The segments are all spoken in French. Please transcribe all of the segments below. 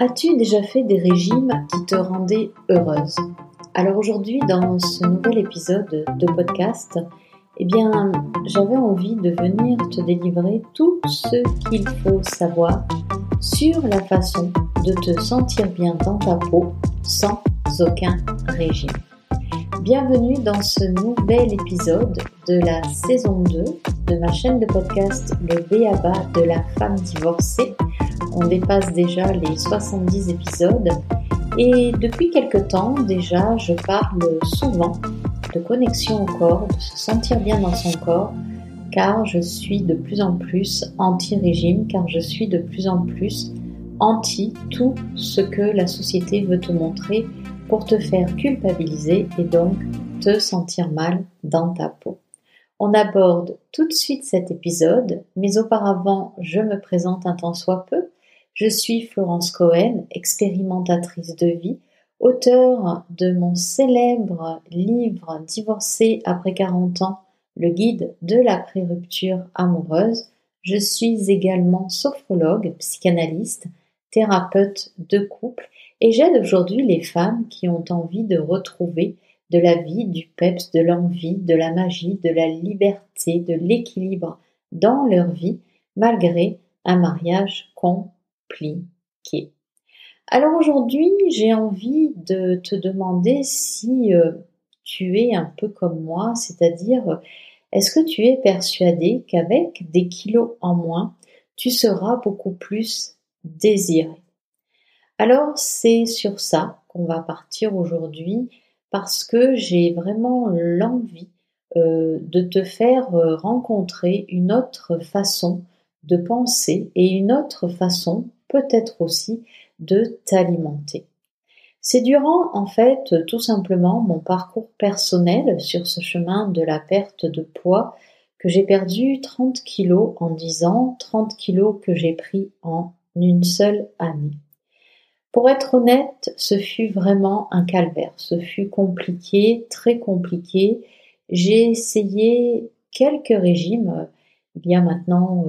As-tu déjà fait des régimes qui te rendaient heureuse? Alors aujourd'hui, dans ce nouvel épisode de podcast, eh bien, j'avais envie de venir te délivrer tout ce qu'il faut savoir sur la façon de te sentir bien dans ta peau sans aucun régime. Bienvenue dans ce nouvel épisode de la saison 2 de ma chaîne de podcast Le Béaba de la femme divorcée on dépasse déjà les 70 épisodes et depuis quelque temps déjà, je parle souvent de connexion au corps, de se sentir bien dans son corps, car je suis de plus en plus anti-régime, car je suis de plus en plus anti tout ce que la société veut te montrer pour te faire culpabiliser et donc te sentir mal dans ta peau. On aborde tout de suite cet épisode, mais auparavant je me présente un temps soit peu. Je suis Florence Cohen, expérimentatrice de vie, auteure de mon célèbre livre Divorcé après 40 ans, le guide de la pré-rupture amoureuse. Je suis également sophrologue, psychanalyste, thérapeute de couple et j'aide aujourd'hui les femmes qui ont envie de retrouver de la vie, du peps, de l'envie, de la magie, de la liberté, de l'équilibre dans leur vie malgré un mariage con Alors aujourd'hui, j'ai envie de te demander si euh, tu es un peu comme moi, c'est-à-dire est-ce que tu es persuadé qu'avec des kilos en moins, tu seras beaucoup plus désiré Alors c'est sur ça qu'on va partir aujourd'hui parce que j'ai vraiment l'envie euh, de te faire euh, rencontrer une autre façon de penser et une autre façon peut-être aussi de t'alimenter. C'est durant en fait tout simplement mon parcours personnel sur ce chemin de la perte de poids que j'ai perdu 30 kilos en 10 ans, 30 kilos que j'ai pris en une seule année. Pour être honnête, ce fut vraiment un calvaire, ce fut compliqué, très compliqué. J'ai essayé quelques régimes. Il y a maintenant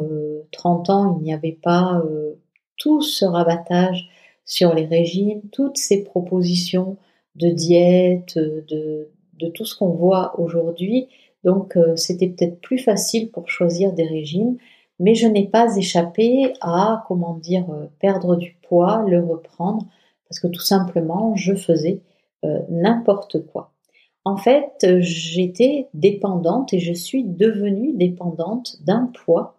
30 euh, ans, il n'y avait pas euh, tout ce rabattage sur les régimes, toutes ces propositions de diète, de, tout ce qu'on voit aujourd'hui. Donc euh, c'était peut-être plus facile pour choisir des régimes, mais je n'ai pas échappé à, comment dire, euh, perdre du poids, le reprendre, parce que tout simplement, je faisais euh, n'importe quoi. En fait, j'étais dépendante et je suis devenue dépendante d'un poids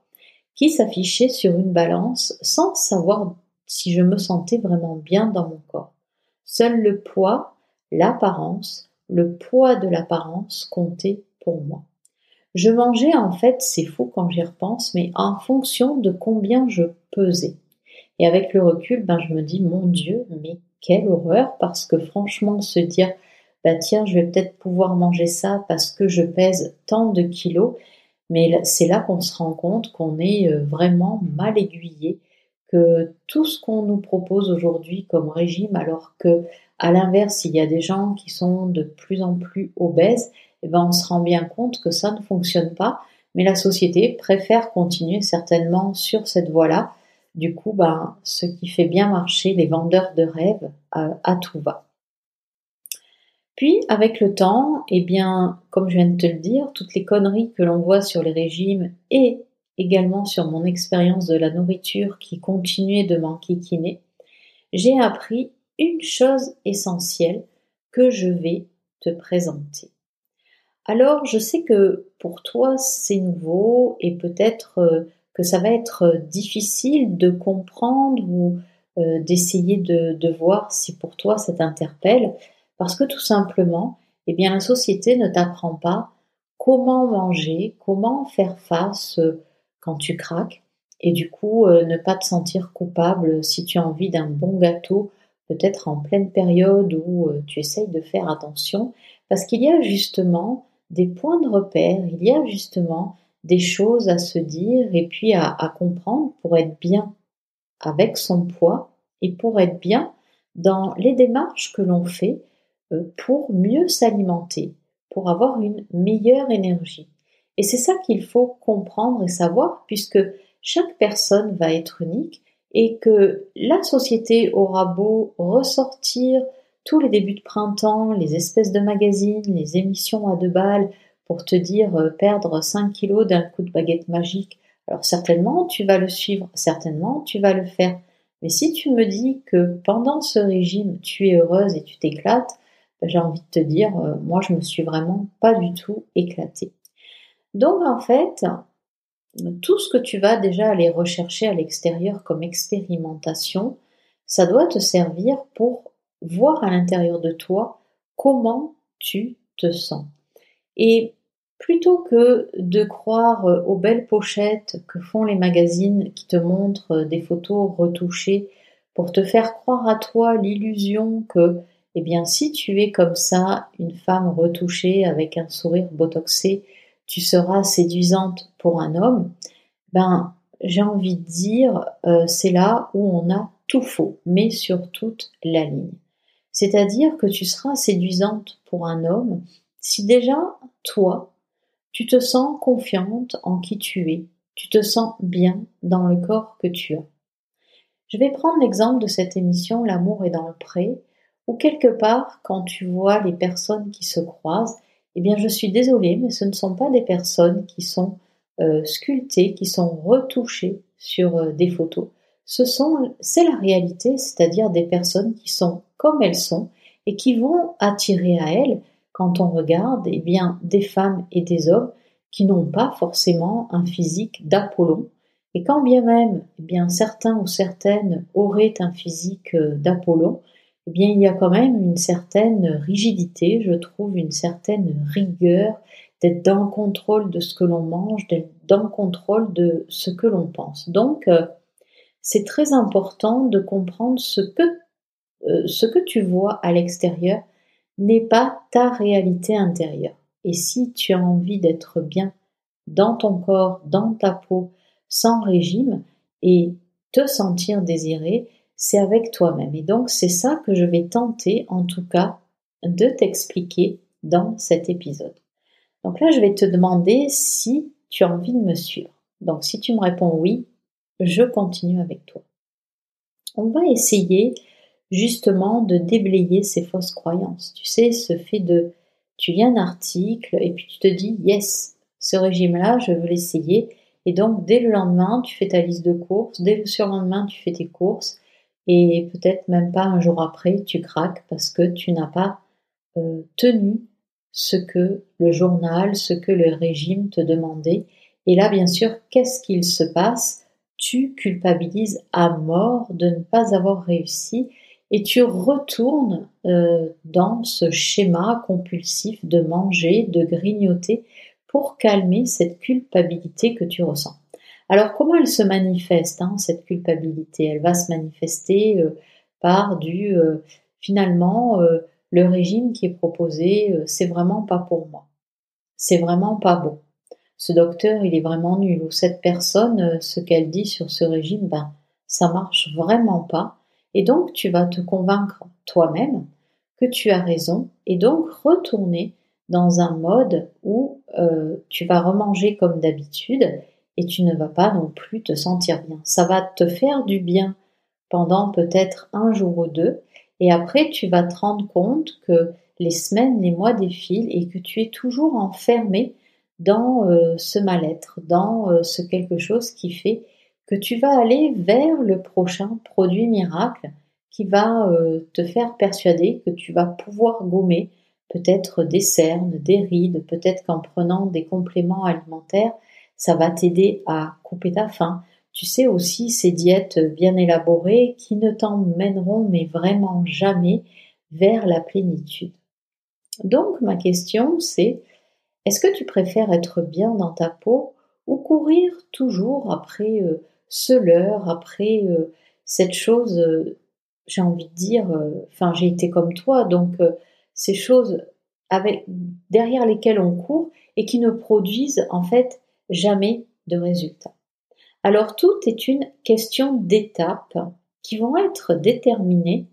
qui s'affichait sur une balance sans savoir si je me sentais vraiment bien dans mon corps. Seul le poids, l'apparence, le poids de l'apparence comptait pour moi. Je mangeais en fait, c'est fou quand j'y repense, mais en fonction de combien je pesais. Et avec le recul, ben, je me dis, mon Dieu, mais quelle horreur, parce que franchement, se dire, bah tiens, je vais peut-être pouvoir manger ça parce que je pèse tant de kilos, mais c'est là qu'on se rend compte qu'on est euh, vraiment mal aiguillé, que tout ce qu'on nous propose aujourd'hui comme régime, alors que à l'inverse, il y a des gens qui sont de plus en plus obèses, eh ben on se rend bien compte que ça ne fonctionne pas, mais la société préfère continuer certainement sur cette voie-là. Du coup, ben, ce qui fait bien marcher les vendeurs de rêves euh, à tout va. Puis, avec le temps, eh bien, comme je viens de te le dire, toutes les conneries que l'on voit sur les régimes et également sur mon expérience de la nourriture qui continuait de m'enquiquiner, j'ai appris une chose essentielle que je vais te présenter. Alors, je sais que pour toi, c'est nouveau et peut-être euh, que ça va être difficile de comprendre ou euh, d'essayer de, de voir si pour toi ça t'interpelle. Parce que tout simplement, eh bien, la société ne t'apprend pas comment manger, comment faire face euh, quand tu craques, et du coup, euh, ne pas te sentir coupable si tu as envie d'un bon gâteau, peut-être en pleine période où euh, tu essayes de faire attention, parce qu'il y a justement des points de repère, il y a justement des choses à se dire et puis à, à comprendre pour être bien avec son poids et pour être bien dans les démarches que l'on fait pour mieux s'alimenter, pour avoir une meilleure énergie. Et c'est ça qu'il faut comprendre et savoir puisque chaque personne va être unique et que la société aura beau ressortir tous les débuts de printemps, les espèces de magazines, les émissions à deux balles pour te dire euh, perdre 5 kilos d'un coup de baguette magique, alors certainement tu vas le suivre, certainement tu vas le faire. Mais si tu me dis que pendant ce régime tu es heureuse et tu t'éclates, j'ai envie de te dire, euh, moi je me suis vraiment pas du tout éclatée. Donc en fait, tout ce que tu vas déjà aller rechercher à l'extérieur comme expérimentation, ça doit te servir pour voir à l'intérieur de toi comment tu te sens. Et plutôt que de croire aux belles pochettes que font les magazines qui te montrent des photos retouchées pour te faire croire à toi l'illusion que, eh bien, si tu es comme ça, une femme retouchée avec un sourire botoxé, tu seras séduisante pour un homme, ben j'ai envie de dire euh, c'est là où on a tout faux, mais sur toute la ligne. C'est-à-dire que tu seras séduisante pour un homme si déjà toi tu te sens confiante en qui tu es, tu te sens bien dans le corps que tu as. Je vais prendre l'exemple de cette émission L'amour est dans le pré, où quelque part, quand tu vois les personnes qui se croisent, eh bien, je suis désolée, mais ce ne sont pas des personnes qui sont euh, sculptées, qui sont retouchées sur euh, des photos. Ce sont, c'est la réalité, c'est-à-dire des personnes qui sont comme elles sont et qui vont attirer à elles, quand on regarde, eh bien, des femmes et des hommes qui n'ont pas forcément un physique d'Apollon. Et quand bien même, eh bien, certains ou certaines auraient un physique euh, d'Apollon, eh bien, il y a quand même une certaine rigidité, je trouve, une certaine rigueur, d'être dans le contrôle de ce que l'on mange, d'être dans le contrôle de ce que l'on pense. Donc, euh, c'est très important de comprendre ce que, euh, ce que tu vois à l'extérieur n'est pas ta réalité intérieure. Et si tu as envie d'être bien dans ton corps, dans ta peau, sans régime, et te sentir désiré, c'est avec toi-même. Et donc c'est ça que je vais tenter en tout cas de t'expliquer dans cet épisode. Donc là, je vais te demander si tu as envie de me suivre. Donc si tu me réponds oui, je continue avec toi. On va essayer justement de déblayer ces fausses croyances. Tu sais, ce fait de tu lis un article et puis tu te dis yes, ce régime-là, je veux l'essayer. Et donc dès le lendemain, tu fais ta liste de courses, dès le surlendemain, tu fais tes courses et peut-être même pas un jour après, tu craques parce que tu n'as pas euh, tenu ce que le journal, ce que le régime te demandait. Et là, bien sûr, qu'est-ce qu'il se passe? Tu culpabilises à mort de ne pas avoir réussi et tu retournes euh, dans ce schéma compulsif de manger, de grignoter pour calmer cette culpabilité que tu ressens. Alors comment elle se manifeste, hein, cette culpabilité? Elle va se manifester euh, par du euh, finalement euh, le régime qui est proposé, c'est vraiment pas pour moi. C'est vraiment pas bon. Ce docteur, il est vraiment nul. Ou cette personne, ce qu'elle dit sur ce régime, ben ça marche vraiment pas. Et donc tu vas te convaincre toi-même que tu as raison et donc retourner dans un mode où tu vas remanger comme d'habitude et tu ne vas pas non plus te sentir bien. Ça va te faire du bien pendant peut-être un jour ou deux et après tu vas te rendre compte que les semaines, les mois défilent et que tu es toujours enfermé dans euh, ce mal-être, dans euh, ce quelque chose qui fait que tu vas aller vers le prochain produit miracle qui va euh, te faire persuader que tu vas pouvoir gommer peut-être des cernes, des rides, peut-être qu'en prenant des compléments alimentaires, ça va t'aider à couper ta faim. Tu sais aussi ces diètes bien élaborées qui ne t'emmèneront mais vraiment jamais vers la plénitude. Donc ma question c'est est-ce que tu préfères être bien dans ta peau ou courir toujours après euh, ce leurre, après euh, cette chose, euh, j'ai envie de dire, enfin j'ai été comme toi, donc ces choses avec, derrière lesquelles on court et qui ne produisent en fait jamais de résultat. Alors tout est une question d'étapes qui vont être déterminées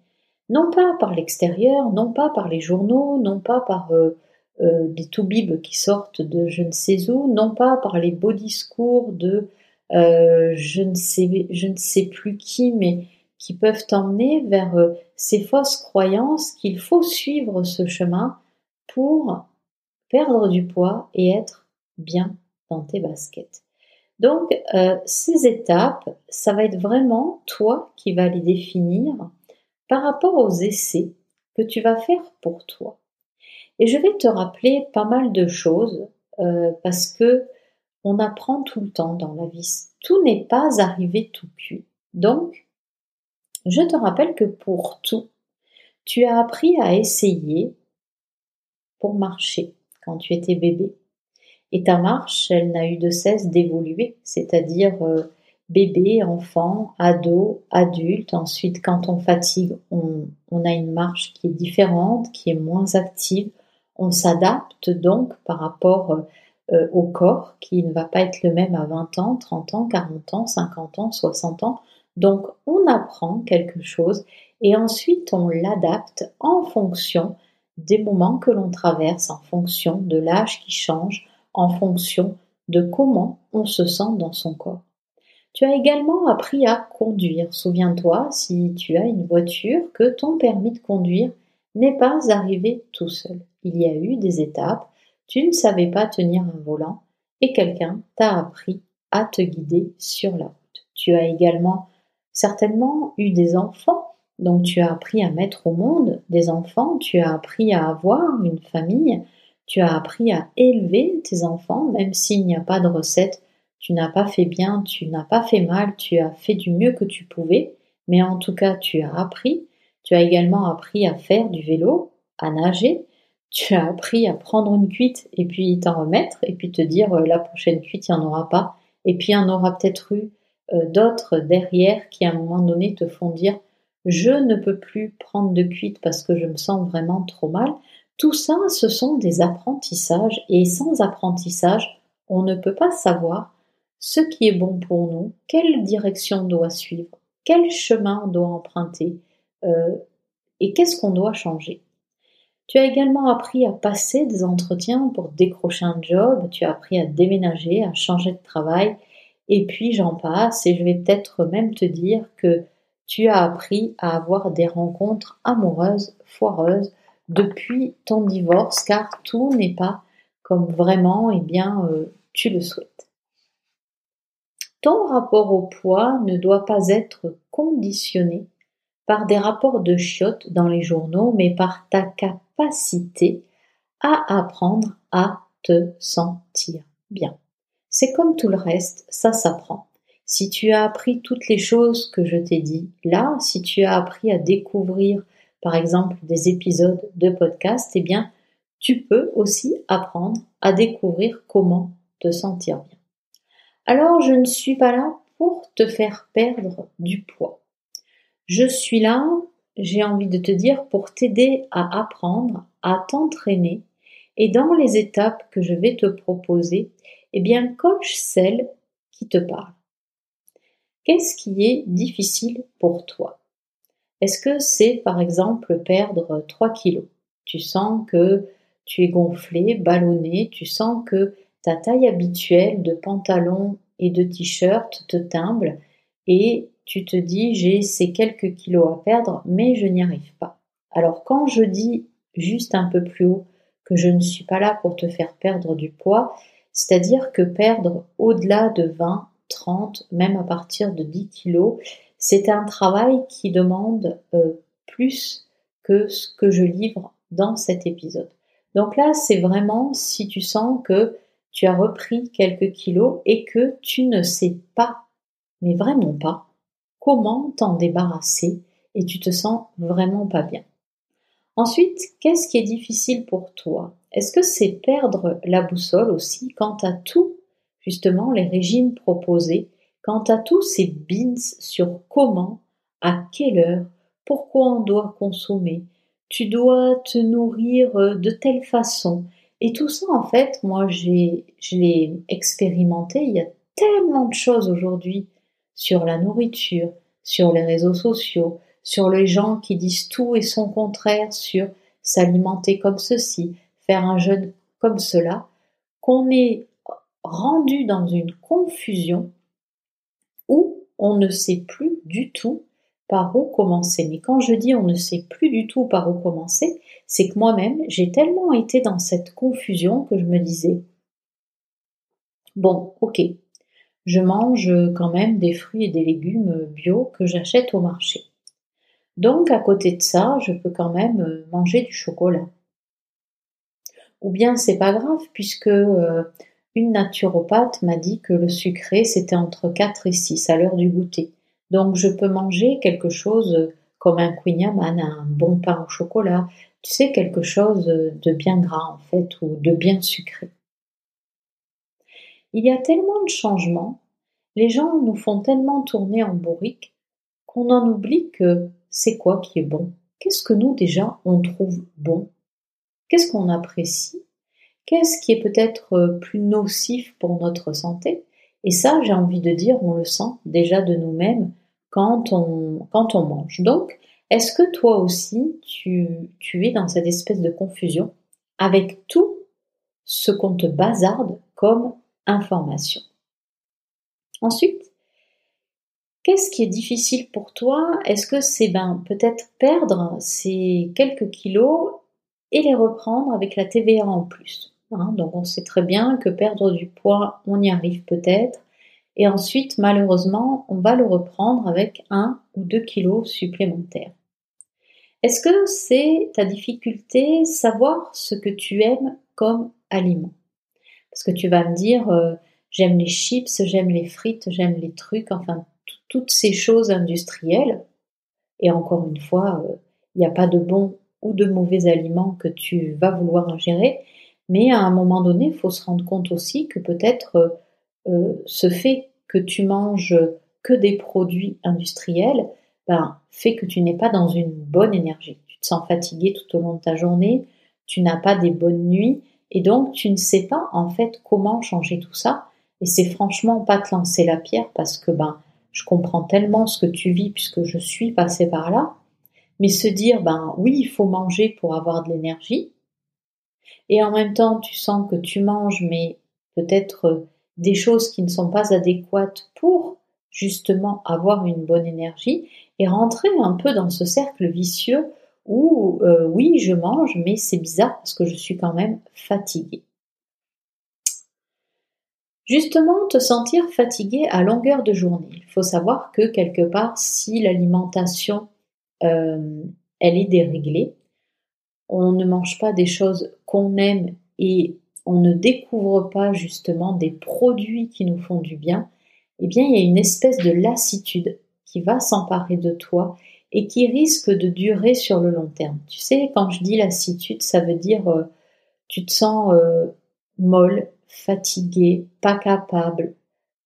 non pas par l'extérieur, non pas par les journaux, non pas par euh, euh, des toubibs qui sortent de je ne sais où, non pas par les beaux discours de euh, je, ne sais, je ne sais plus qui, mais qui peuvent t'emmener vers euh, ces fausses croyances qu'il faut suivre ce chemin pour perdre du poids et être bien dans tes baskets. Donc, euh, ces étapes, ça va être vraiment toi qui vas les définir par rapport aux essais que tu vas faire pour toi. Et je vais te rappeler pas mal de choses euh, parce que on apprend tout le temps dans la vie. Tout n'est pas arrivé tout cuit. Donc, je te rappelle que pour tout, tu as appris à essayer pour marcher quand tu étais bébé. Et ta marche, elle n'a eu de cesse d'évoluer, c'est-à-dire euh, bébé, enfant, ado, adulte. Ensuite, quand on fatigue, on, a une marche qui est différente, qui est moins active. On s'adapte donc par rapport euh, au corps qui ne va pas être le même à 20 ans, 30 ans, 40 ans, 50 ans, 60 ans. Donc on apprend quelque chose et ensuite on l'adapte en fonction des moments que l'on traverse, en fonction de l'âge qui change, en fonction de comment on se sent dans son corps. Tu as également appris à conduire. Souviens-toi, si tu as une voiture, que ton permis de conduire n'est pas arrivé tout seul. Il y a eu des étapes, tu ne savais pas tenir un volant et quelqu'un t'a appris à te guider sur la route. Tu as également certainement eu des enfants, donc tu as appris à mettre au monde des enfants, tu as appris à avoir une famille, tu as appris à élever tes enfants, même s'il n'y a pas de recette, tu n'as pas fait bien, tu n'as pas fait mal, tu as fait du mieux que tu pouvais, mais en tout cas tu as appris, tu as également appris à faire du vélo, à nager, tu as appris à prendre une cuite et puis t'en remettre et puis te dire euh, la prochaine cuite il n'y en aura pas. Et puis il y en aura peut-être eu euh, d'autres derrière qui à un moment donné te font dire je ne peux plus prendre de cuite parce que je me sens vraiment trop mal. Tout ça, ce sont des apprentissages et sans apprentissage, on ne peut pas savoir ce qui est bon pour nous, quelle direction on doit suivre, quel chemin on doit emprunter euh, et qu'est-ce qu'on doit changer. Tu as également appris à passer des entretiens pour décrocher un job, tu as appris à déménager, à changer de travail, et puis j'en passe, et je vais peut-être même te dire que tu as appris à avoir des rencontres amoureuses, foireuses, depuis ton divorce, car tout n'est pas comme vraiment, eh bien, euh, tu le souhaites. Ton rapport au poids ne doit pas être conditionné par des rapports de chiottes dans les journaux, mais par ta capacité à apprendre à te sentir bien. C'est comme tout le reste, ça s'apprend. Si tu as appris toutes les choses que je t'ai dit là, si tu as appris à découvrir par exemple des épisodes de podcast, eh bien tu peux aussi apprendre à découvrir comment te sentir bien. Alors je ne suis pas là pour te faire perdre du poids. Je suis là, j'ai envie de te dire, pour t'aider à apprendre, à t'entraîner, et dans les étapes que je vais te proposer, eh bien, coche celle qui te parle. Qu'est-ce qui est difficile pour toi? Est-ce que c'est, par exemple, perdre 3 kilos? Tu sens que tu es gonflé, ballonné, tu sens que ta taille habituelle de pantalon et de t-shirt te timble et tu te dis j'ai ces quelques kilos à perdre, mais je n'y arrive pas. Alors quand je dis juste un peu plus haut que je ne suis pas là pour te faire perdre du poids, c'est-à-dire que perdre au-delà de 20, 30, même à partir de 10 kilos, c'est un travail qui demande euh, plus que ce que je livre dans cet épisode. Donc là, c'est vraiment si tu sens que tu as repris quelques kilos et que tu ne sais pas, mais vraiment pas, comment t'en débarrasser et tu te sens vraiment pas bien. Ensuite, qu'est-ce qui est difficile pour toi? Est-ce que c'est perdre la boussole aussi quant à tout, justement, les régimes proposés, quant à tous ces bins sur comment, à quelle heure, pourquoi on doit consommer, tu dois te nourrir de telle façon. Et tout ça, en fait, moi, j'ai, je l'ai expérimenté. Il y a tellement de choses aujourd'hui sur la nourriture, sur les réseaux sociaux, sur les gens qui disent tout et son contraire sur s'alimenter comme ceci, faire un jeûne comme cela, qu'on est rendu dans une confusion on ne sait plus du tout par où commencer. Mais quand je dis on ne sait plus du tout par où commencer, c'est que moi-même, j'ai tellement été dans cette confusion que je me disais, bon, ok, je mange quand même des fruits et des légumes bio que j'achète au marché. Donc à côté de ça, je peux quand même manger du chocolat. Ou bien c'est pas grave puisque euh, une naturopathe m'a dit que le sucré c'était entre 4 et 6 à l'heure du goûter. Donc je peux manger quelque chose comme un Queen un bon pain au chocolat, tu sais, quelque chose de bien gras en fait, ou de bien sucré. Il y a tellement de changements, les gens nous font tellement tourner en bourrique qu'on en oublie que c'est quoi qui est bon? Qu'est-ce que nous déjà on trouve bon? Qu'est-ce qu'on apprécie? Qu'est-ce qui est peut-être plus nocif pour notre santé? Et ça, j'ai envie de dire, on le sent déjà de nous-mêmes quand on, mange. Donc, est-ce que toi aussi, tu, tu es dans cette espèce de confusion avec tout ce qu'on te bazarde comme information? Ensuite, qu'est-ce qui est difficile pour toi? Est-ce que c'est ben, peut-être perdre ces quelques kilos et les reprendre avec la TVA en plus? Hein? Donc on sait très bien que perdre du poids, on y arrive peut-être. Et ensuite, malheureusement, on va le reprendre avec un ou deux kilos supplémentaires. Est-ce que c'est ta difficulté savoir ce que tu aimes comme aliment? Parce que tu vas me dire, euh, j'aime les chips, j'aime les frites, j'aime les trucs, enfin toutes ces choses industrielles. Et encore une fois, euh, il n'y a pas de bons ou de mauvais aliments que tu vas vouloir ingérer, mais à un moment donné, il faut se rendre compte aussi que peut-être euh, ce fait que tu manges que des produits industriels, ben, fait que tu n'es pas dans une bonne énergie. Tu te sens fatigué tout au long de ta journée, tu n'as pas des bonnes nuits, et donc tu ne sais pas en fait comment changer tout ça. Et c'est franchement pas te lancer la pierre parce que ben je comprends tellement ce que tu vis puisque je suis passée par là. Mais se dire ben oui il faut manger pour avoir de l'énergie. Et en même temps tu sens que tu manges mais peut-être des choses qui ne sont pas adéquates pour justement avoir une bonne énergie et rentrer un peu dans ce cercle vicieux où euh, oui, je mange, mais c'est bizarre parce que je suis quand même fatiguée. Justement, te sentir fatigué à longueur de journée. Il faut savoir que quelque part, si l'alimentation euh, elle est déréglée, on ne mange pas des choses qu'on aime et on ne découvre pas justement des produits qui nous font du bien, eh bien il y a une espèce de lassitude qui va s'emparer de toi et qui risque de durer sur le long terme. Tu sais, quand je dis lassitude, ça veut dire euh, tu te sens euh, molle, fatigué, pas capable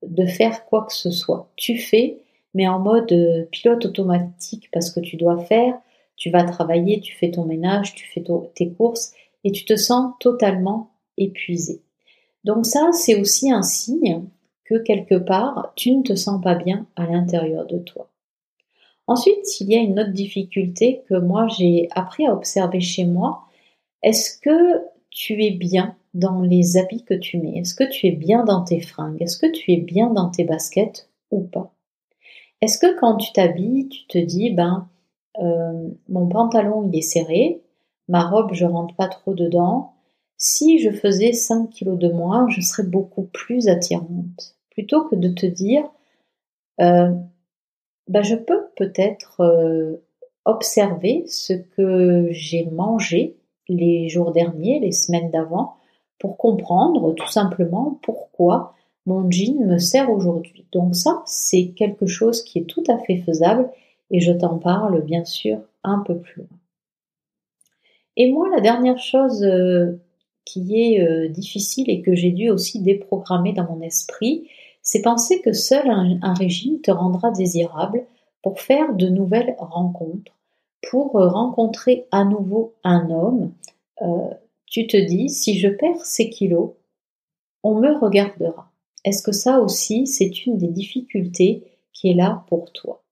de faire quoi que ce soit. Tu fais, mais en mode euh, pilote automatique parce que tu dois faire, tu vas travailler, tu fais ton ménage, tu fais tes courses et tu te sens totalement épuisé. Donc ça, c'est aussi un signe quelque part, tu ne te sens pas bien à l'intérieur de toi. Ensuite, il y a une autre difficulté que moi j'ai appris à observer chez moi. Est-ce que tu es bien dans les habits que tu mets? Est-ce que tu es bien dans tes fringues? Est-ce que tu es bien dans tes baskets ou pas? Est-ce que quand tu t'habilles, tu te dis, ben, euh, mon pantalon il est serré, ma robe je rentre pas trop dedans, si je faisais 5 kilos de moins, je serais beaucoup plus attirante plutôt que de te dire euh, bah, je peux peut-être euh, observer ce que j'ai mangé les jours derniers, les semaines d'avant, pour comprendre tout simplement pourquoi mon jean me sert aujourd'hui. Donc ça, c'est quelque chose qui est tout à fait faisable et je t'en parle bien sûr un peu plus loin. Et moi, la dernière chose euh, qui est difficile et que j'ai dû aussi déprogrammer dans mon esprit, c'est penser que seul un, régime te rendra désirable pour faire de nouvelles rencontres, pour euh, rencontrer à nouveau un homme. Euh, tu te dis, si je perds ces kilos, on me regardera. Est-ce que ça aussi, c'est une des difficultés qui est là pour toi?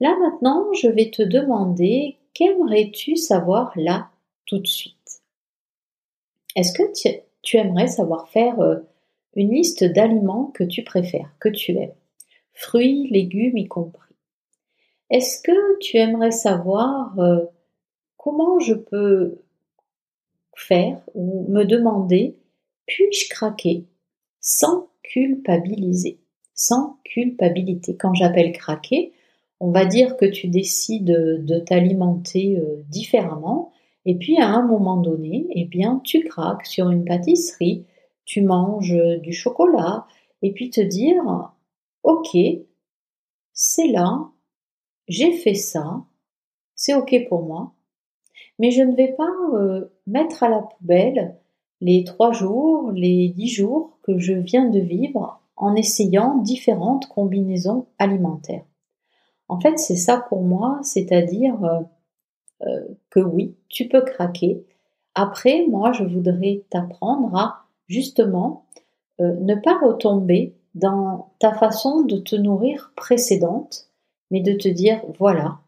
Là maintenant, je vais te demander, qu'aimerais-tu savoir là tout de suite? Est-ce que tu, aimerais savoir faire euh, une liste d'aliments que tu préfères, que tu aimes? fruits, légumes y compris. Est-ce que tu aimerais savoir euh, comment je peux faire ou me demander puis-je craquer sans culpabiliser, sans culpabilité? Quand j'appelle craquer, on va dire que tu décides de t'alimenter euh, différemment et puis à un moment donné, eh bien tu craques sur une pâtisserie, tu manges du chocolat et puis te dire OK, c'est là, j'ai fait ça, c'est OK pour moi, mais je ne vais pas euh, mettre à la poubelle les trois jours, les dix jours que je viens de vivre en essayant différentes combinaisons alimentaires. En fait, c'est ça pour moi, c'est-à-dire euh, euh, que oui, tu peux craquer. Après, moi, je voudrais t'apprendre à justement ne pas retomber dans ta façon de te nourrir précédente, mais de te dire, voilà,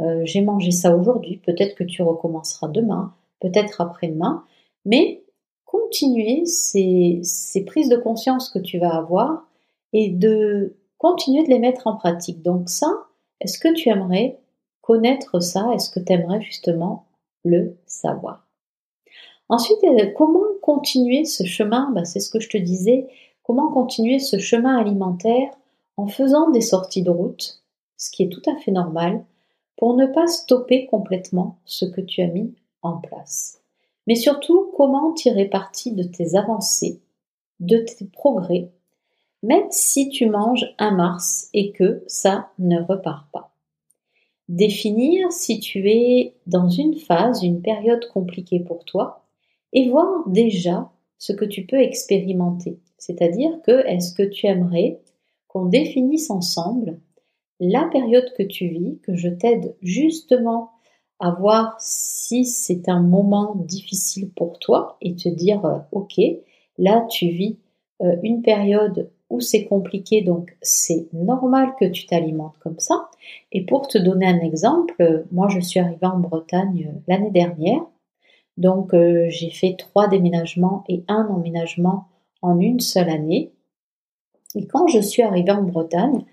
euh, j'ai mangé ça aujourd'hui, peut-être que tu recommenceras demain, peut-être après-demain, mais continuer ces, ces prises de conscience que tu vas avoir et de continuer de les mettre en pratique. Donc ça, est-ce que tu aimerais connaître ça? Est-ce que tu aimerais justement le savoir? Ensuite, euh, comment continuer ce chemin? Ben, C'est ce que je te disais. Comment continuer ce chemin alimentaire en faisant des sorties de route, ce qui est tout à fait normal, pour ne pas stopper complètement ce que tu as mis en place? Mais surtout, comment tirer parti de tes avancées, de tes progrès, même si tu manges un Mars et que ça ne repart pas. Définir si tu es dans une phase, une période compliquée pour toi, et voir déjà ce que tu peux expérimenter. C'est-à-dire que est-ce que tu aimerais qu'on définisse ensemble la période que tu vis, que je t'aide justement à voir si c'est un moment difficile pour toi et te dire euh, ok, là tu vis euh, une période c'est compliqué, donc c'est normal que tu t'alimentes comme ça. Et pour te donner un exemple, moi je suis arrivée en Bretagne euh, l'année dernière, donc j'ai fait trois déménagements et un emménagement en une seule année. Et quand je suis arrivée en Bretagne,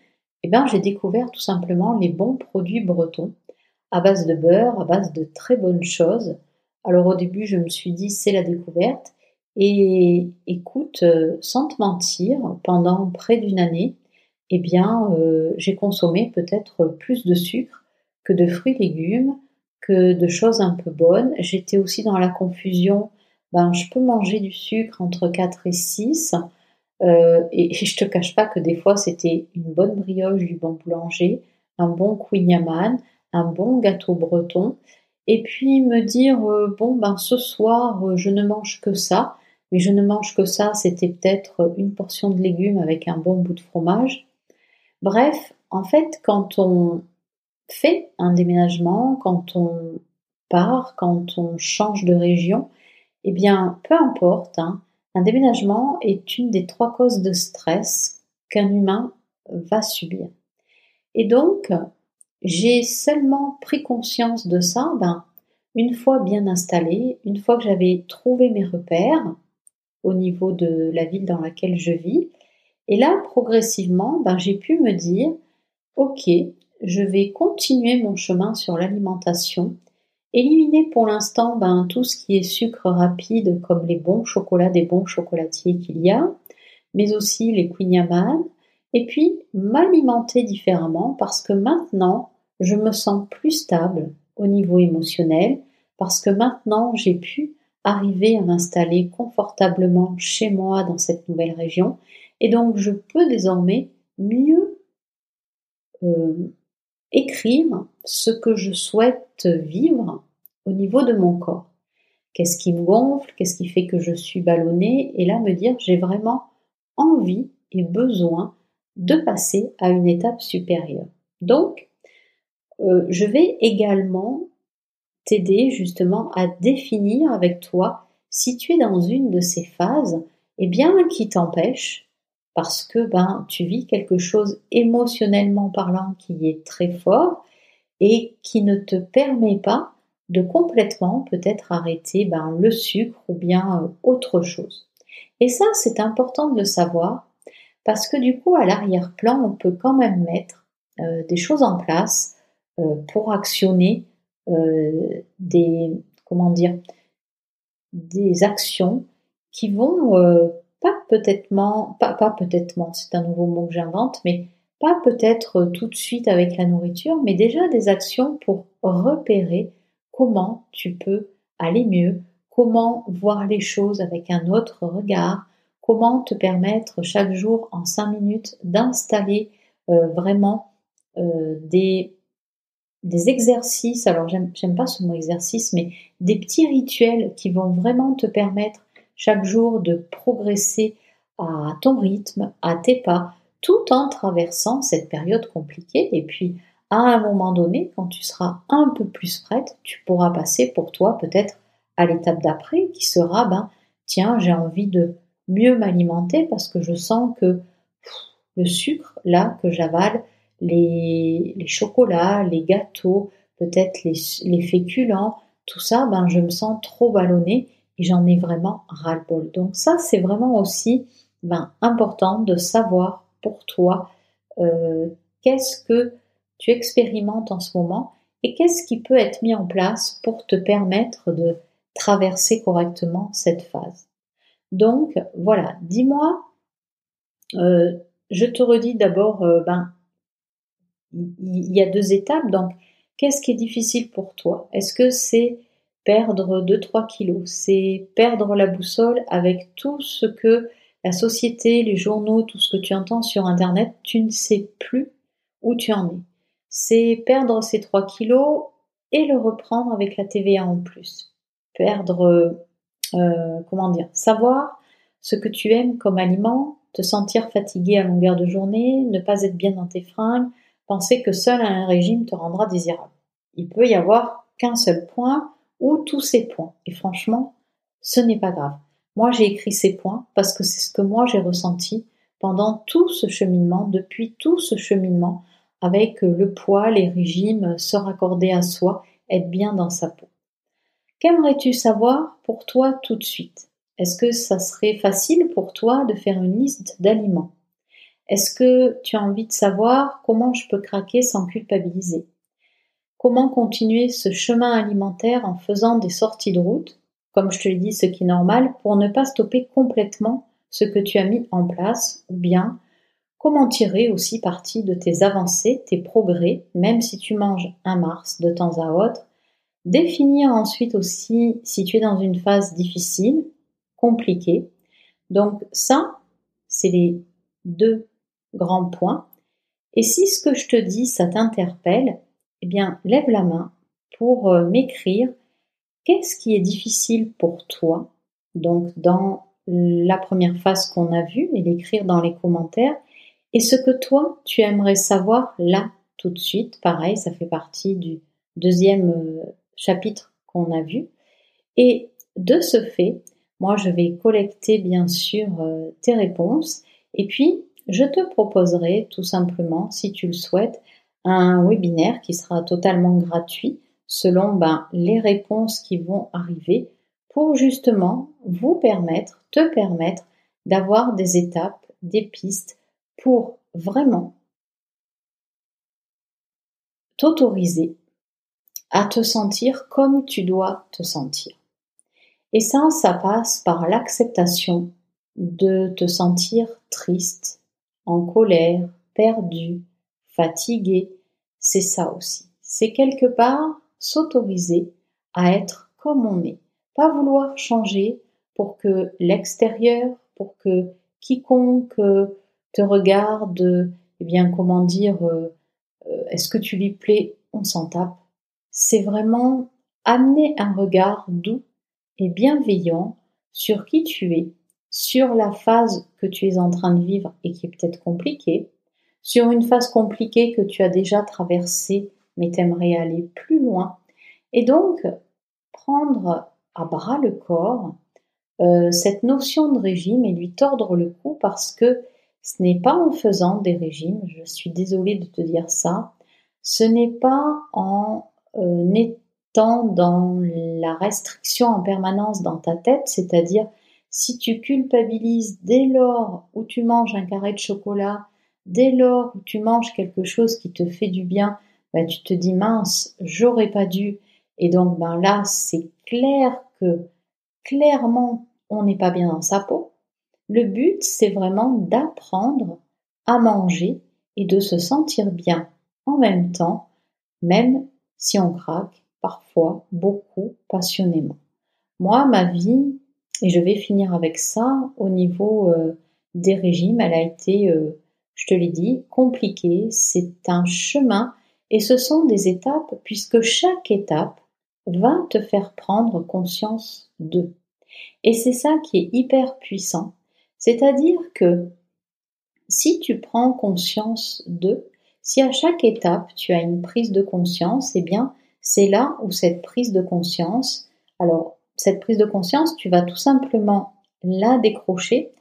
eh ben, j'ai découvert tout simplement les bons produits bretons à base de beurre, à base de très bonnes choses. Alors au début, je me suis dit c'est la découverte. Et écoute, euh, sans te mentir, pendant près d'une année, eh bien, euh, j'ai consommé peut-être plus de sucre que de fruits et légumes, que de choses un peu bonnes. J'étais aussi dans la confusion. Ben, je peux manger du sucre entre 4 et 6. Euh, et, je te cache pas que des fois c'était une bonne brioche du bon boulanger, un bon queen un bon gâteau breton, et puis me dire bon ben ce soir je ne mange que ça, mais je ne mange que ça, c'était peut-être une portion de légumes avec un bon bout de fromage. Bref, en fait, quand on fait un déménagement, quand on part, quand on change de région, eh bien, peu importe, hein, un déménagement est une des trois causes de stress qu'un humain va subir. Et donc, j'ai seulement pris conscience de ça, ben, une fois bien installé, une fois que j'avais trouvé mes repères au niveau de la ville dans laquelle je vis, et là, progressivement, ben, j'ai pu me dire, ok, je vais continuer mon chemin sur l'alimentation Éliminer pour l'instant ben, tout ce qui est sucre rapide, comme les bons chocolats des bons chocolatiers qu'il y a, mais aussi les Queen et puis m'alimenter différemment parce que maintenant, je me sens plus stable au niveau émotionnel, parce que maintenant, j'ai pu arriver à m'installer confortablement chez moi dans cette nouvelle région, et donc je peux désormais mieux euh, écrire ce que je souhaite vivre au niveau de mon corps. Qu'est-ce qui me gonfle? Qu'est-ce qui fait que je suis ballonnée? Et là, me dire, j'ai vraiment envie et besoin de passer à une étape supérieure. Donc, euh, je vais également t'aider justement à définir avec toi si tu es dans une de ces phases, eh bien, qui t'empêche parce que ben tu vis quelque chose émotionnellement parlant qui est très fort et qui ne te permet pas de complètement peut-être arrêter ben, le sucre ou bien euh, autre chose. Et ça, c'est important de le savoir parce que du coup, à l'arrière-plan, on peut quand même mettre euh, des choses en place euh, pour actionner euh, des, comment dire, des actions qui vont pas peut-être, pas, peut-être, c'est un nouveau mot que j'invente, mais pas peut-être tout de suite avec la nourriture, mais déjà des actions pour repérer comment tu peux aller mieux, comment voir les choses avec un autre regard, comment te permettre chaque jour en cinq minutes d'installer vraiment euh, des, des exercices, alors j'aime pas ce mot exercice, mais des petits rituels qui vont vraiment te permettre chaque jour de progresser à ton rythme, à tes pas, tout en traversant cette période compliquée. Et puis, à un moment donné, quand tu seras un peu plus prête, tu pourras passer pour toi peut-être à l'étape d'après qui sera, ben, tiens, j'ai envie de mieux m'alimenter parce que je sens que le sucre, là, que j'avale, les, chocolats, les gâteaux, peut-être les, féculents, tout ça, ben, je me sens trop ballonnée et j'en ai vraiment ras-le-bol. Donc ça, c'est vraiment aussi ben, important de savoir pour toi euh, qu'est-ce que tu expérimentes en ce moment et qu'est-ce qui peut être mis en place pour te permettre de traverser correctement cette phase. Donc voilà, dis-moi, euh, je te redis d'abord, euh, ben, il y a deux étapes. Donc, qu'est-ce qui est difficile pour toi? Est-ce que c'est perdre 2-3 kilos? C'est perdre la boussole avec tout ce que la société, les journaux, tout ce que tu entends sur Internet, tu ne sais plus où tu en es. C'est perdre ces 3 kilos et le reprendre avec la TVA en plus. Perdre, euh, comment dire, savoir ce que tu aimes comme aliment, te sentir fatigué à longueur de journée, ne pas être bien dans tes fringues, penser que seul un régime te rendra désirable. Il peut y avoir qu'un seul point ou tous ces points. Et franchement, ce n'est pas grave. Moi, j'ai écrit ces points parce que c'est ce que moi j'ai ressenti pendant tout ce cheminement, depuis tout ce cheminement, avec le poids, les régimes, se raccorder à soi, être bien dans sa peau. Qu'aimerais-tu savoir pour toi tout de suite? Est-ce que ça serait facile pour toi de faire une liste d'aliments? Est-ce que tu as envie de savoir comment je peux craquer sans culpabiliser? Comment continuer ce chemin alimentaire en faisant des sorties de route, comme je te l'ai dit, ce qui est normal, pour ne pas stopper complètement ce que tu as mis en place, ou bien comment tirer aussi parti de tes avancées, tes progrès, même si tu manges un Mars de temps à autre, définir ensuite aussi si tu es dans une phase difficile, compliquée. Donc ça, c'est les deux grand point. Et si ce que je te dis, ça t'interpelle, eh bien, lève la main pour euh, m'écrire qu'est-ce qui est difficile pour toi, donc dans la première phase qu'on a vue, et l'écrire dans les commentaires, et ce que toi, tu aimerais savoir là, tout de suite. Pareil, ça fait partie du deuxième euh, chapitre qu'on a vu. Et de ce fait, moi, je vais collecter bien sûr euh, tes réponses. Et puis, je te proposerai tout simplement, si tu le souhaites, un webinaire qui sera totalement gratuit selon ben, les réponses qui vont arriver pour justement vous permettre, te permettre d'avoir des étapes, des pistes pour vraiment t'autoriser à te sentir comme tu dois te sentir. Et ça, ça passe par l'acceptation de te sentir triste, en colère, perdu, fatigué, c'est ça aussi. C'est quelque part s'autoriser à être comme on est, pas vouloir changer pour que l'extérieur, pour que quiconque te regarde, eh bien comment dire, euh, euh, est-ce que tu lui plais, on s'en tape. C'est vraiment amener un regard doux et bienveillant sur qui tu es sur la phase que tu es en train de vivre et qui est peut-être compliquée, sur une phase compliquée que tu as déjà traversée mais t'aimerais aller plus loin. Et donc, prendre à bras le corps euh, cette notion de régime et lui tordre le cou parce que ce n'est pas en faisant des régimes, je suis désolée de te dire ça, ce n'est pas en euh, étant dans la restriction en permanence dans ta tête, c'est-à-dire si tu culpabilises dès lors où tu manges un carré de chocolat, dès lors où tu manges quelque chose qui te fait du bien, ben, tu te dis mince, j'aurais pas dû. Et donc ben là, c'est clair que clairement, on n'est pas bien dans sa peau. Le but, c'est vraiment d'apprendre à manger et de se sentir bien en même temps, même si on craque parfois beaucoup passionnément. Moi, ma vie, et je vais finir avec ça, au niveau euh, des régimes, elle a été, euh, je te l'ai dit, compliquée. C'est un chemin et ce sont des étapes puisque chaque étape va te faire prendre conscience de. Et c'est ça qui est hyper puissant. C'est-à-dire que si tu prends conscience de, si à chaque étape tu as une prise de conscience, eh bien c'est là où cette prise de conscience, alors cette prise de conscience, tu vas tout simplement la décrocher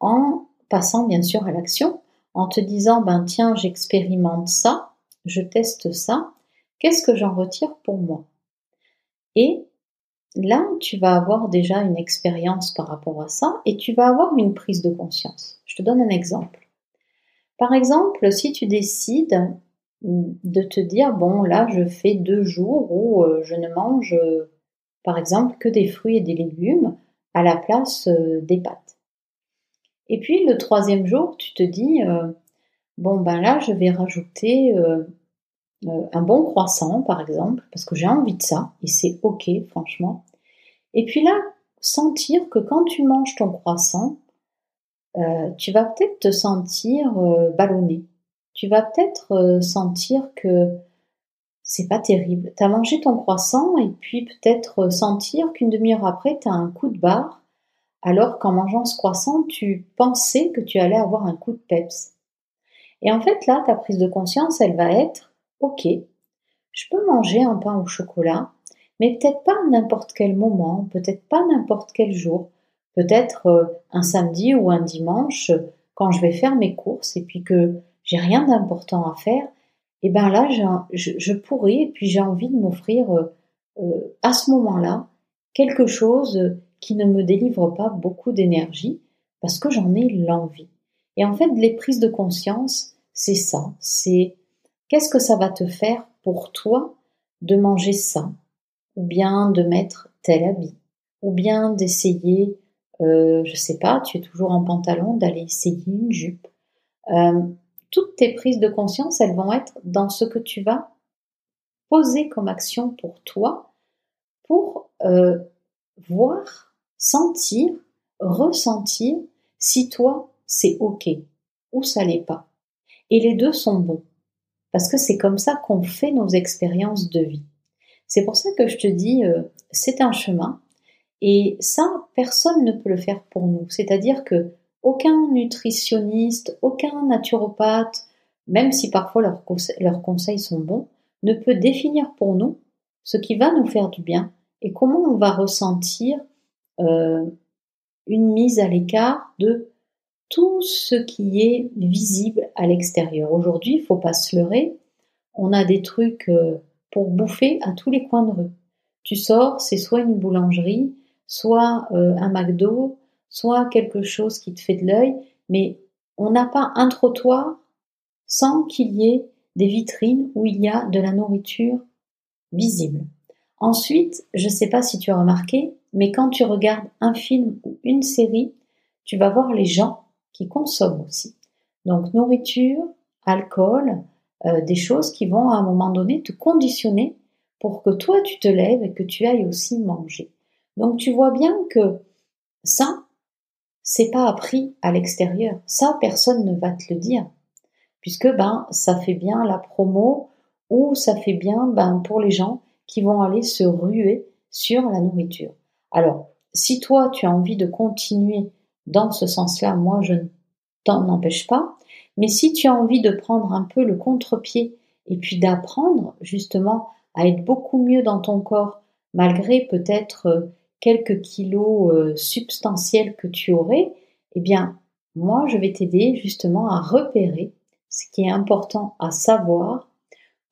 en passant bien sûr à l'action, en te disant ben tiens j'expérimente ça, je teste ça, qu'est-ce que j'en retire pour moi? Et là, tu vas avoir déjà une expérience par rapport à ça et tu vas avoir une prise de conscience. Je te donne un exemple. Par exemple, si tu décides de te dire, bon, là, je fais deux jours où euh, je ne mange, exemple, que des fruits et des légumes à la place euh, des pâtes. Et puis, le troisième jour, tu te dis, bon, ben là, je vais rajouter un bon croissant, par exemple, parce que j'ai envie de ça, et c'est ok, franchement. Et puis là, sentir que quand tu manges ton croissant, tu vas peut-être te sentir ballonné tu vas peut-être euh, sentir que c'est pas terrible. Tu as mangé ton croissant et puis peut-être euh, sentir qu'une demi-heure après, tu as un coup de barre, alors qu'en mangeant ce croissant, tu pensais que tu allais avoir un coup de peps. Et en fait, là, ta prise de conscience, elle va être, ok, je peux manger un pain au chocolat, mais peut-être pas à n'importe quel moment, peut-être pas n'importe quel jour, peut-être euh, un samedi ou un dimanche, quand je vais faire mes courses et puis que j'ai rien d'important à faire, et eh ben là, je, je, pourrais, et puis j'ai envie de m'offrir euh, euh, à ce moment-là quelque chose qui ne me délivre pas beaucoup d'énergie, parce que j'en ai l'envie. Et en fait, les prises de conscience, c'est ça, c'est qu'est-ce que ça va te faire pour toi de manger ça, ou bien de mettre tel habit, ou bien d'essayer, euh, je sais pas, tu es toujours en pantalon, d'aller essayer une jupe. Toutes tes prises de conscience, elles vont être dans ce que tu vas poser comme action pour toi, pour euh, voir, sentir, ressentir si toi c'est ok ou ça l'est pas. Et les deux sont bons. Parce que c'est comme ça qu'on fait nos expériences de vie. C'est pour ça que je te dis, euh, c'est un chemin. Et ça, personne ne peut le faire pour nous. C'est-à-dire que aucun nutritionniste, aucun naturopathe, même si parfois leurs, conseils sont bons, ne peut définir pour nous ce qui va nous faire du bien et comment on va ressentir euh, une mise à l'écart de tout ce qui est visible à l'extérieur. Aujourd'hui, il ne faut pas se leurrer, on a des trucs euh, pour bouffer à tous les coins de rue. Tu sors, c'est soit une boulangerie, soit euh, un McDo, soit quelque chose qui te fait de l'œil, mais on n'a pas un trottoir sans qu'il y ait des vitrines où il y a de la nourriture visible. Ensuite, je ne sais pas si tu as remarqué, mais quand tu regardes un film ou une série, tu vas voir les gens qui consomment aussi. Donc nourriture, alcool, euh, des choses qui vont à un moment donné te conditionner pour que toi tu te lèves et que tu ailles aussi manger. Donc tu vois bien que ça, c'est pas appris à l'extérieur. Ça, personne ne va te le dire. Puisque, ben, ça fait bien la promo ou ça fait bien, ben, pour les gens qui vont aller se ruer sur la nourriture. Alors, si toi, tu as envie de continuer dans ce sens-là, moi, je ne t'en empêche pas. Mais si tu as envie de prendre un peu le contre-pied et puis d'apprendre justement à être beaucoup mieux dans ton corps, malgré peut-être euh, quelques kilos euh, substantiels que tu aurais, eh bien, moi, je vais t'aider justement à repérer ce qui est important à savoir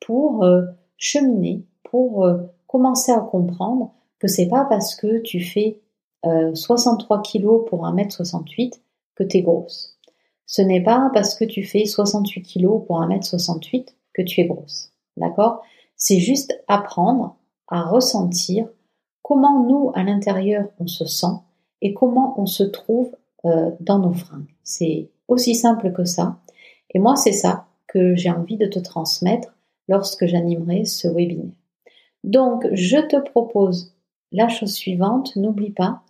pour euh, cheminer, pour euh, commencer à comprendre que c'est pas parce que tu fais 63 kg pour 1m68 que tu es grosse. Ce n'est pas parce que tu fais 68 kg pour 1m68 que tu es grosse. D'accord? C'est juste apprendre à ressentir comment nous, à l'intérieur, on se sent et comment on se trouve euh, dans nos fringues. C'est aussi simple que ça. Et moi, c'est ça que j'ai envie de te transmettre lorsque j'animerai ce webinaire. Donc, je te propose la chose suivante. N'oublie pas,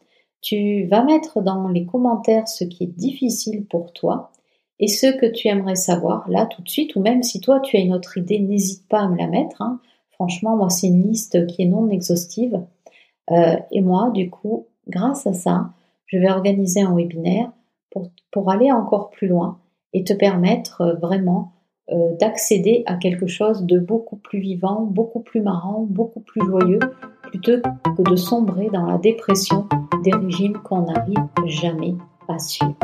tu vas mettre dans les commentaires ce qui est difficile pour toi et ce que tu aimerais savoir là tout de suite, ou même si toi tu as une autre idée, n'hésite pas à me la mettre. Hein. Franchement, moi c'est une liste qui est non exhaustive. Euh, et moi, du coup, grâce à ça, je vais organiser un webinaire pour, pour aller encore plus loin et te permettre euh, vraiment euh, d'accéder à quelque chose de beaucoup plus vivant, beaucoup plus marrant, beaucoup plus joyeux, plutôt que de sombrer dans la dépression des régimes qu'on n'arrive jamais à suivre.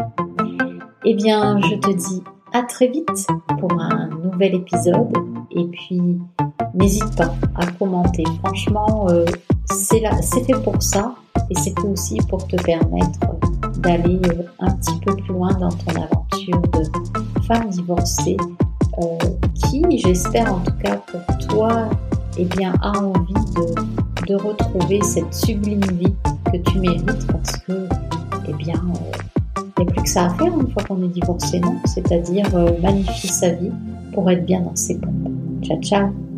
Eh bien, je te dis à très vite pour un nouvel épisode et puis n'hésite pas à commenter. Franchement, c'est fait pour ça et c'est aussi pour te permettre d'aller euh, un petit peu plus loin dans ton aventure de femme divorcée euh, qui, j'espère en tout cas pour toi, eh bien, a envie de, retrouver cette sublime vie que tu mérites parce que, eh bien, il n'y a plus que ça à faire une fois qu'on est divorcé, non? C'est-à-dire magnifier sa vie pour être bien dans ses pompes. Ciao, ciao